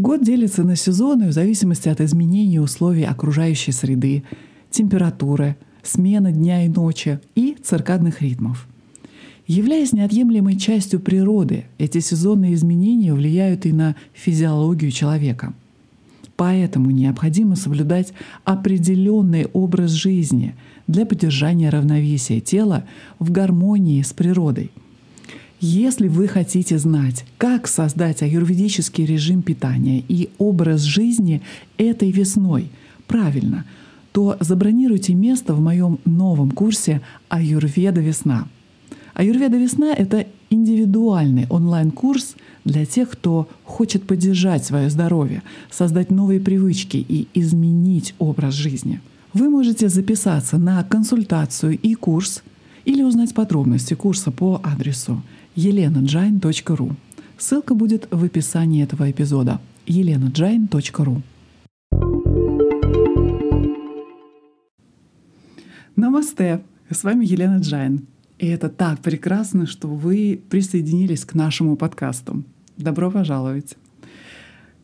Год делится на сезоны в зависимости от изменений условий окружающей среды, температуры, смены дня и ночи и циркадных ритмов. Являясь неотъемлемой частью природы, эти сезонные изменения влияют и на физиологию человека. Поэтому необходимо соблюдать определенный образ жизни для поддержания равновесия тела в гармонии с природой – если вы хотите знать, как создать аюрведический режим питания и образ жизни этой весной правильно, то забронируйте место в моем новом курсе «Аюрведа весна». «Аюрведа весна» — это индивидуальный онлайн-курс для тех, кто хочет поддержать свое здоровье, создать новые привычки и изменить образ жизни. Вы можете записаться на консультацию и курс или узнать подробности курса по адресу elenajain.ru. Ссылка будет в описании этого эпизода. elenajain.ru. Намасте! С вами Елена Джайн. И это так прекрасно, что вы присоединились к нашему подкасту. Добро пожаловать!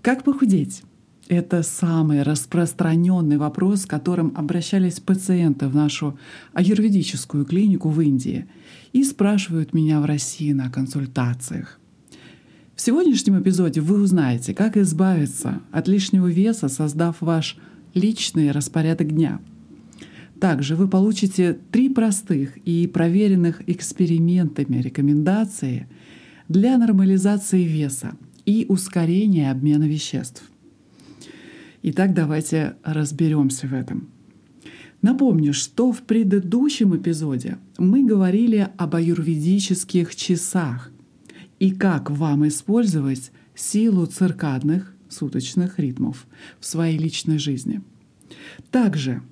Как похудеть? Это самый распространенный вопрос, с которым обращались пациенты в нашу аюрведическую клинику в Индии и спрашивают меня в России на консультациях. В сегодняшнем эпизоде вы узнаете, как избавиться от лишнего веса, создав ваш личный распорядок дня. Также вы получите три простых и проверенных экспериментами рекомендации для нормализации веса и ускорения обмена веществ. Итак, давайте разберемся в этом. Напомню, что в предыдущем эпизоде мы говорили об аюрведических часах и как вам использовать силу циркадных суточных ритмов в своей личной жизни. Также,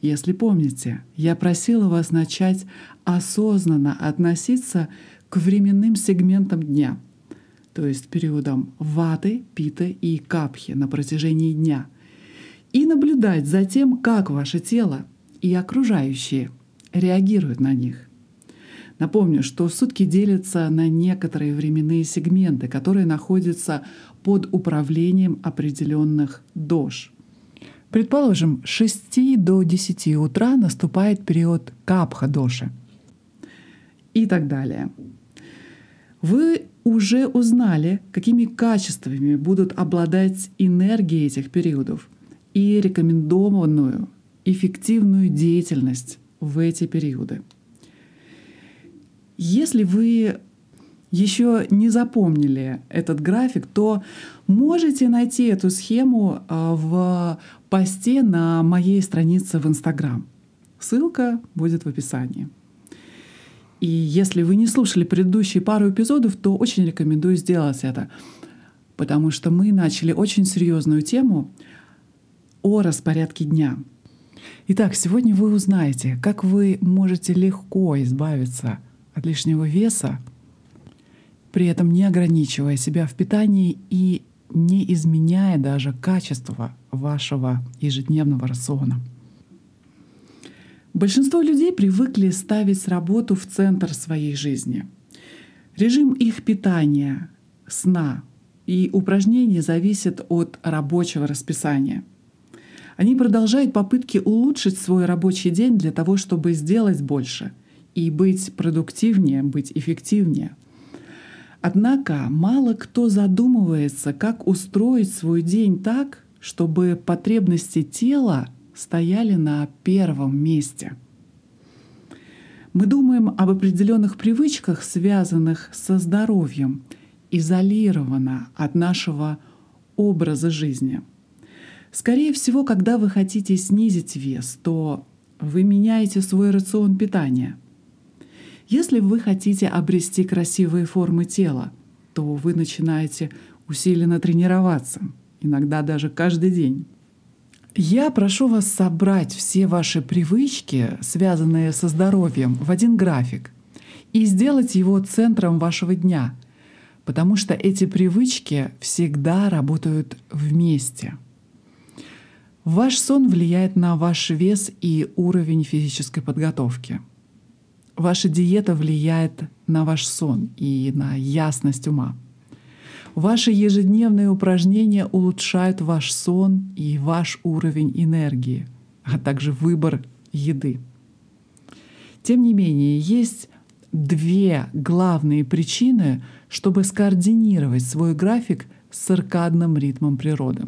если помните, я просила вас начать осознанно относиться к временным сегментам дня — то есть периодом ваты, питы и капхи на протяжении дня, и наблюдать за тем, как ваше тело и окружающие реагируют на них. Напомню, что сутки делятся на некоторые временные сегменты, которые находятся под управлением определенных дож. Предположим, с 6 до 10 утра наступает период капха-доши и так далее. Вы уже узнали, какими качествами будут обладать энергии этих периодов и рекомендованную эффективную деятельность в эти периоды. Если вы еще не запомнили этот график, то можете найти эту схему а, в посте на моей странице в Инстаграм. Ссылка будет в описании. И если вы не слушали предыдущие пару эпизодов, то очень рекомендую сделать это, потому что мы начали очень серьезную тему о распорядке дня. Итак, сегодня вы узнаете, как вы можете легко избавиться от лишнего веса, при этом не ограничивая себя в питании и не изменяя даже качество вашего ежедневного рациона. Большинство людей привыкли ставить работу в центр своей жизни. Режим их питания, сна и упражнений зависит от рабочего расписания. Они продолжают попытки улучшить свой рабочий день для того, чтобы сделать больше и быть продуктивнее, быть эффективнее. Однако мало кто задумывается, как устроить свой день так, чтобы потребности тела стояли на первом месте. Мы думаем об определенных привычках, связанных со здоровьем, изолированно от нашего образа жизни. Скорее всего, когда вы хотите снизить вес, то вы меняете свой рацион питания. Если вы хотите обрести красивые формы тела, то вы начинаете усиленно тренироваться, иногда даже каждый день. Я прошу вас собрать все ваши привычки, связанные со здоровьем, в один график и сделать его центром вашего дня, потому что эти привычки всегда работают вместе. Ваш сон влияет на ваш вес и уровень физической подготовки. Ваша диета влияет на ваш сон и на ясность ума. Ваши ежедневные упражнения улучшают ваш сон и ваш уровень энергии, а также выбор еды. Тем не менее, есть две главные причины, чтобы скоординировать свой график с циркадным ритмом природы.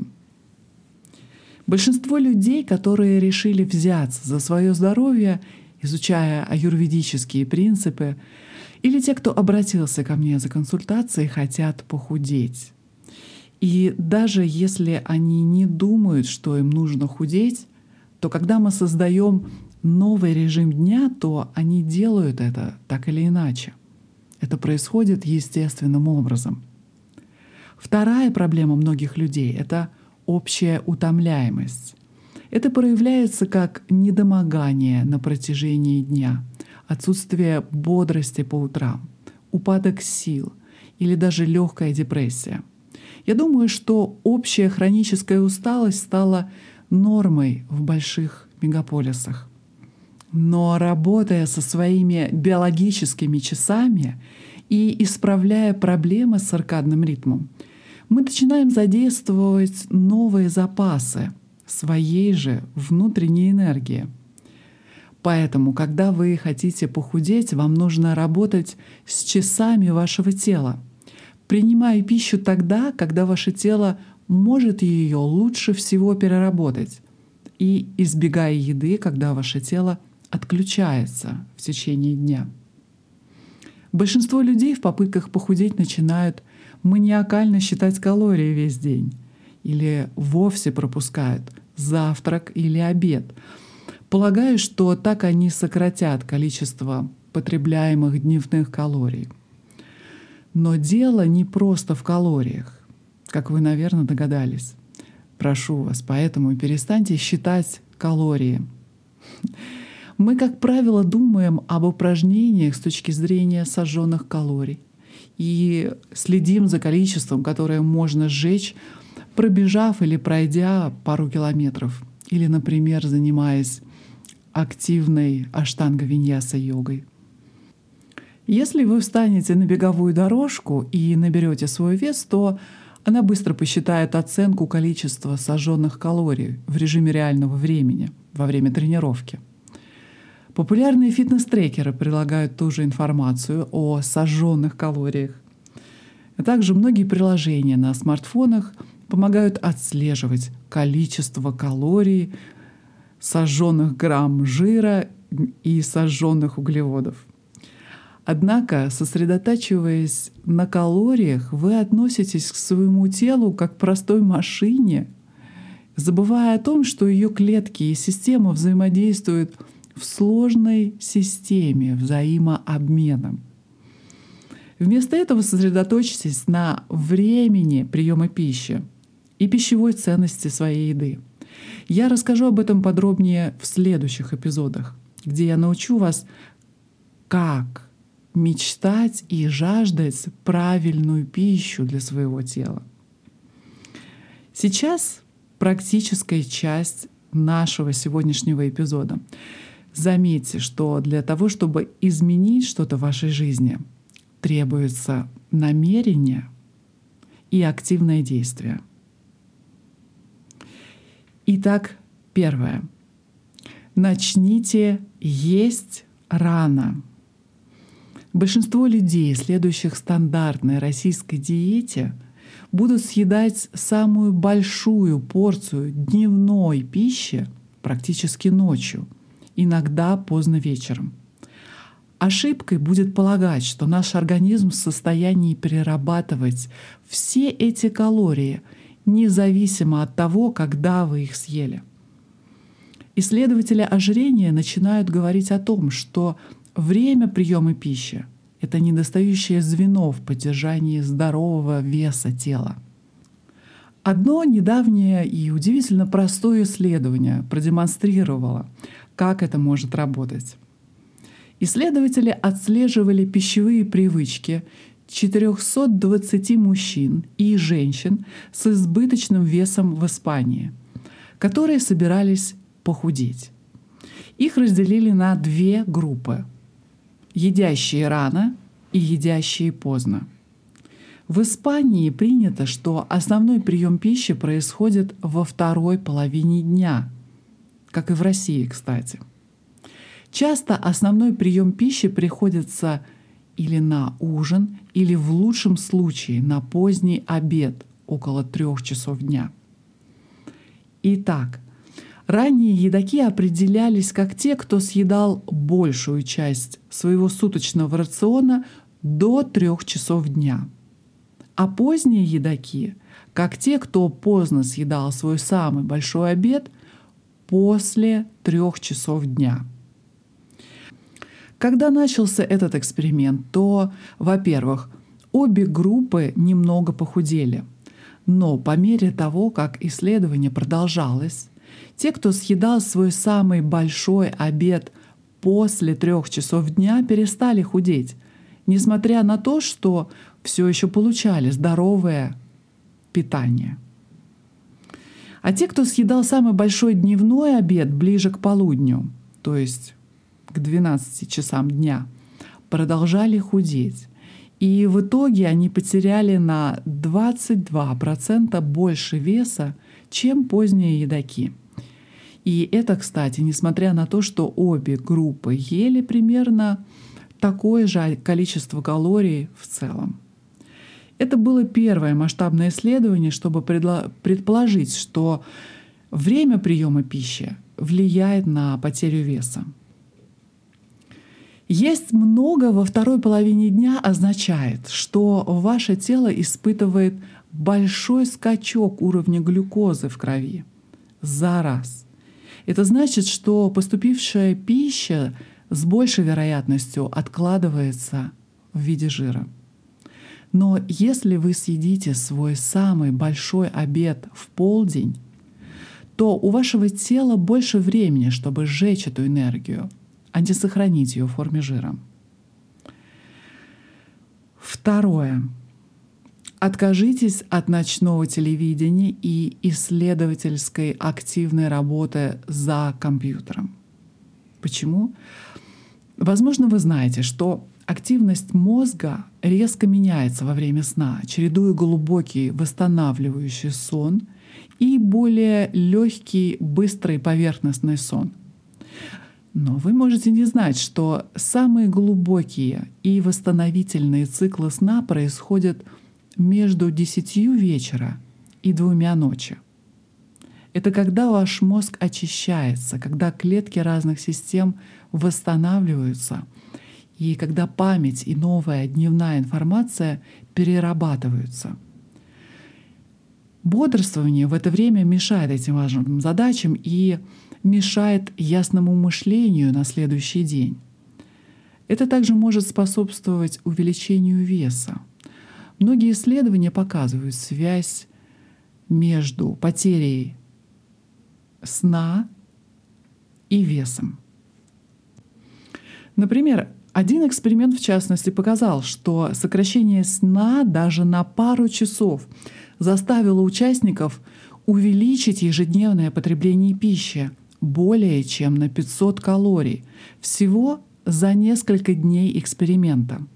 Большинство людей, которые решили взяться за свое здоровье, изучая аюрведические принципы, или те, кто обратился ко мне за консультацией, хотят похудеть. И даже если они не думают, что им нужно худеть, то когда мы создаем новый режим дня, то они делают это так или иначе. Это происходит естественным образом. Вторая проблема многих людей — это общая утомляемость. Это проявляется как недомогание на протяжении дня, отсутствие бодрости по утрам, упадок сил или даже легкая депрессия. Я думаю, что общая хроническая усталость стала нормой в больших мегаполисах. Но работая со своими биологическими часами и исправляя проблемы с аркадным ритмом, мы начинаем задействовать новые запасы своей же внутренней энергии. Поэтому, когда вы хотите похудеть, вам нужно работать с часами вашего тела, принимая пищу тогда, когда ваше тело может ее лучше всего переработать, и избегая еды, когда ваше тело отключается в течение дня. Большинство людей в попытках похудеть начинают маниакально считать калории весь день или вовсе пропускают завтрак или обед, полагая, что так они сократят количество потребляемых дневных калорий. Но дело не просто в калориях, как вы, наверное, догадались. Прошу вас, поэтому перестаньте считать калории. Мы, как правило, думаем об упражнениях с точки зрения сожженных калорий и следим за количеством, которое можно сжечь, пробежав или пройдя пару километров, или, например, занимаясь активной аштанга-виньяса йогой. Если вы встанете на беговую дорожку и наберете свой вес, то она быстро посчитает оценку количества сожженных калорий в режиме реального времени во время тренировки — Популярные фитнес-трекеры прилагают ту же информацию о сожженных калориях. А также многие приложения на смартфонах помогают отслеживать количество калорий, сожженных грамм жира и сожженных углеводов. Однако, сосредотачиваясь на калориях, вы относитесь к своему телу как к простой машине, забывая о том, что ее клетки и система взаимодействуют в сложной системе взаимообмена. Вместо этого сосредоточьтесь на времени приема пищи и пищевой ценности своей еды. Я расскажу об этом подробнее в следующих эпизодах, где я научу вас, как мечтать и жаждать правильную пищу для своего тела. Сейчас практическая часть нашего сегодняшнего эпизода. Заметьте, что для того, чтобы изменить что-то в вашей жизни, требуется намерение и активное действие. Итак, первое. Начните есть рано. Большинство людей, следующих стандартной российской диете, будут съедать самую большую порцию дневной пищи практически ночью — иногда поздно вечером. Ошибкой будет полагать, что наш организм в состоянии перерабатывать все эти калории, независимо от того, когда вы их съели. Исследователи ожирения начинают говорить о том, что время приема пищи — это недостающее звено в поддержании здорового веса тела. Одно недавнее и удивительно простое исследование продемонстрировало, как это может работать. Исследователи отслеживали пищевые привычки 420 мужчин и женщин с избыточным весом в Испании, которые собирались похудеть. Их разделили на две группы — едящие рано и едящие поздно. В Испании принято, что основной прием пищи происходит во второй половине дня, как и в России, кстати. Часто основной прием пищи приходится или на ужин, или в лучшем случае на поздний обед около трех часов дня. Итак, ранние едоки определялись как те, кто съедал большую часть своего суточного рациона до трех часов дня. А поздние едоки как те, кто поздно съедал свой самый большой обед после трех часов дня – когда начался этот эксперимент, то, во-первых, обе группы немного похудели. Но по мере того, как исследование продолжалось, те, кто съедал свой самый большой обед после трех часов дня, перестали худеть, несмотря на то, что все еще получали здоровое питание. А те, кто съедал самый большой дневной обед ближе к полудню, то есть к 12 часам дня, продолжали худеть. И в итоге они потеряли на 22% больше веса, чем поздние едоки. И это, кстати, несмотря на то, что обе группы ели примерно такое же количество калорий в целом. Это было первое масштабное исследование, чтобы предположить, что время приема пищи влияет на потерю веса. Есть много во второй половине дня означает, что ваше тело испытывает большой скачок уровня глюкозы в крови за раз. Это значит, что поступившая пища с большей вероятностью откладывается в виде жира. Но если вы съедите свой самый большой обед в полдень, то у вашего тела больше времени, чтобы сжечь эту энергию — а не сохранить ее в форме жира. Второе. Откажитесь от ночного телевидения и исследовательской активной работы за компьютером. Почему? Возможно, вы знаете, что активность мозга резко меняется во время сна, чередуя глубокий восстанавливающий сон и более легкий, быстрый поверхностный сон — но вы можете не знать, что самые глубокие и восстановительные циклы сна происходят между 10 вечера и двумя ночи. Это когда ваш мозг очищается, когда клетки разных систем восстанавливаются, и когда память и новая дневная информация перерабатываются. Бодрствование в это время мешает этим важным задачам, и мешает ясному мышлению на следующий день. Это также может способствовать увеличению веса. Многие исследования показывают связь между потерей сна и весом. Например, один эксперимент в частности показал, что сокращение сна даже на пару часов заставило участников увеличить ежедневное потребление пищи – более чем на 500 калорий всего за несколько дней эксперимента.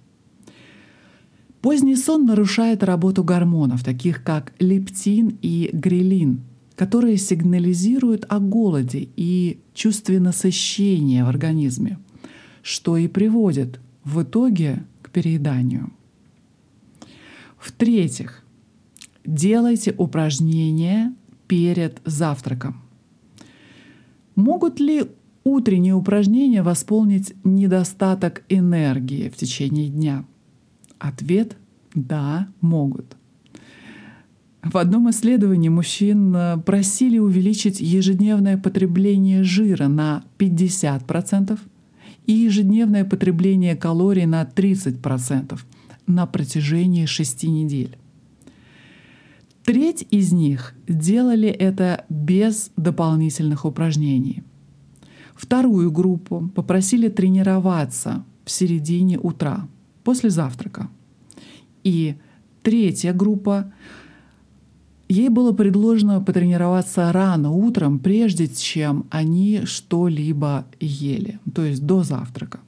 Поздний сон нарушает работу гормонов, таких как лептин и грелин, которые сигнализируют о голоде и чувстве насыщения в организме, что и приводит в итоге к перееданию. В-третьих, делайте упражнения перед завтраком. Могут ли утренние упражнения восполнить недостаток энергии в течение дня? Ответ — да, могут. В одном исследовании мужчин э, просили увеличить ежедневное потребление жира на 50% и ежедневное потребление калорий на 30% на протяжении 6 недель. Треть из них делали это без дополнительных упражнений. Вторую группу попросили тренироваться в середине утра, после завтрака. И третья группа, ей было предложено потренироваться рано утром, прежде чем они что-либо ели, то есть до завтрака.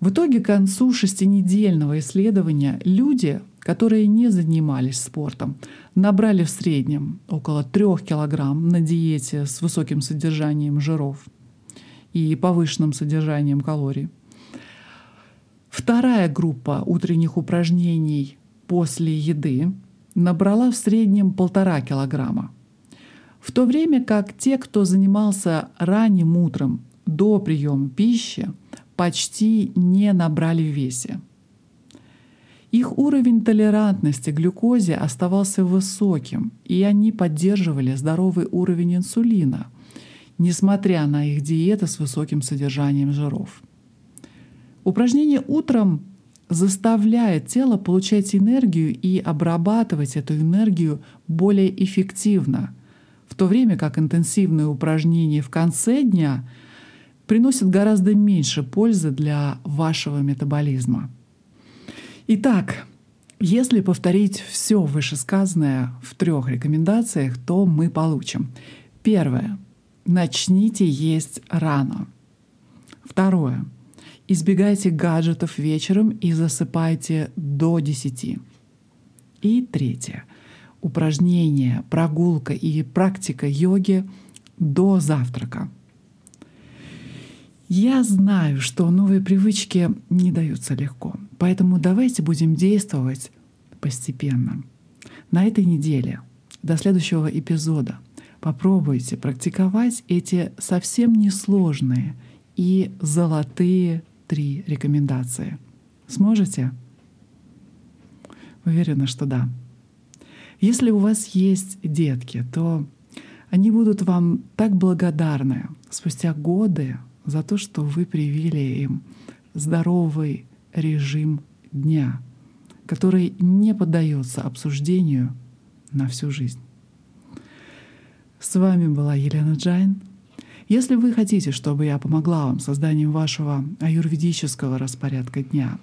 В итоге к концу шестинедельного исследования люди, которые не занимались спортом, набрали в среднем около 3 килограмм на диете с высоким содержанием жиров и повышенным содержанием калорий. Вторая группа утренних упражнений после еды набрала в среднем полтора килограмма. В то время как те, кто занимался ранним утром до приема пищи, почти не набрали в весе. Их уровень толерантности к глюкозе оставался высоким, и они поддерживали здоровый уровень инсулина, несмотря на их диеты с высоким содержанием жиров. Упражнение утром заставляет тело получать энергию и обрабатывать эту энергию более эффективно, в то время как интенсивные упражнения в конце дня приносят гораздо меньше пользы для вашего метаболизма. Итак, если повторить все вышесказанное в трех рекомендациях, то мы получим. Первое. Начните есть рано. Второе. Избегайте гаджетов вечером и засыпайте до 10. И третье. Упражнения, прогулка и практика йоги до завтрака. Я знаю, что новые привычки не даются легко, поэтому давайте будем действовать постепенно. На этой неделе, до следующего эпизода, попробуйте практиковать эти совсем несложные и золотые три рекомендации. Сможете? Уверена, что да. Если у вас есть детки, то они будут вам так благодарны спустя годы за то, что вы привили им здоровый режим дня, который не поддается обсуждению на всю жизнь. С вами была Елена Джайн. Если вы хотите, чтобы я помогла вам созданием вашего аюрведического распорядка дня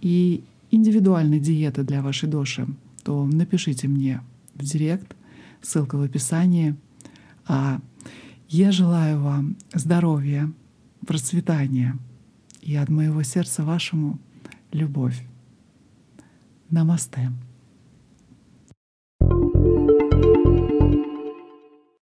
и индивидуальной диеты для вашей души, то напишите мне в директ, ссылка в описании. А я желаю вам здоровья, процветания и от моего сердца вашему любовь. Намасте.